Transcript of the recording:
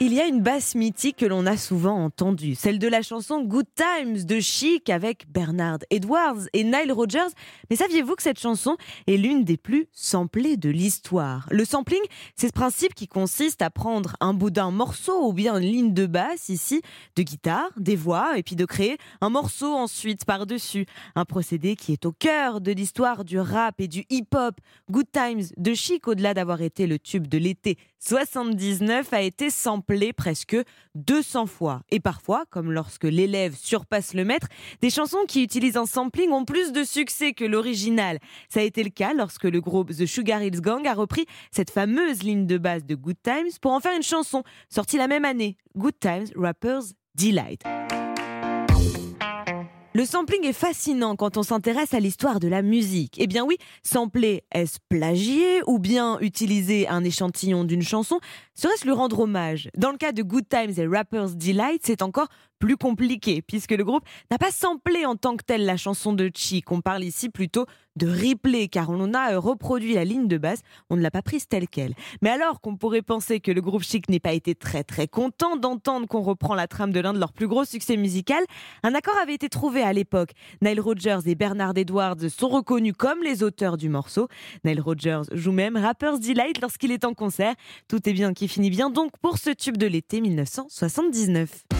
Il y a une basse mythique que l'on a souvent entendue, celle de la chanson Good Times de Chic avec Bernard Edwards et Nile Rodgers. Mais saviez-vous que cette chanson est l'une des plus samplées de l'histoire? Le sampling, c'est ce principe qui consiste à prendre un bout d'un morceau ou bien une ligne de basse ici, de guitare, des voix, et puis de créer un morceau ensuite par-dessus. Un procédé qui est au cœur de l'histoire du rap et du hip-hop. Good Times de Chic, au-delà d'avoir été le tube de l'été 79, a été samplé presque 200 fois. Et parfois, comme lorsque l'élève surpasse le maître, des chansons qui utilisent un sampling ont plus de succès que l'original. Ça a été le cas lorsque le groupe The Sugar Hills Gang a repris cette fameuse ligne de base de Good Times pour en faire une chanson sortie la même année, Good Times Rappers Delight. Le sampling est fascinant quand on s'intéresse à l'histoire de la musique. Eh bien oui, sampler, est-ce plagier ou bien utiliser un échantillon d'une chanson? Serait-ce lui rendre hommage? Dans le cas de Good Times et Rapper's Delight, c'est encore plus compliqué, puisque le groupe n'a pas samplé en tant que tel la chanson de Chic. On parle ici plutôt de replay, car on a euh, reproduit la ligne de base, on ne l'a pas prise telle qu'elle. Mais alors qu'on pourrait penser que le groupe Chic n'ait pas été très très content d'entendre qu'on reprend la trame de l'un de leurs plus gros succès musicaux, un accord avait été trouvé à l'époque. Nile Rodgers et Bernard Edwards sont reconnus comme les auteurs du morceau. Nile Rodgers joue même Rapper's Delight lorsqu'il est en concert. Tout est bien qui finit bien donc pour ce tube de l'été 1979.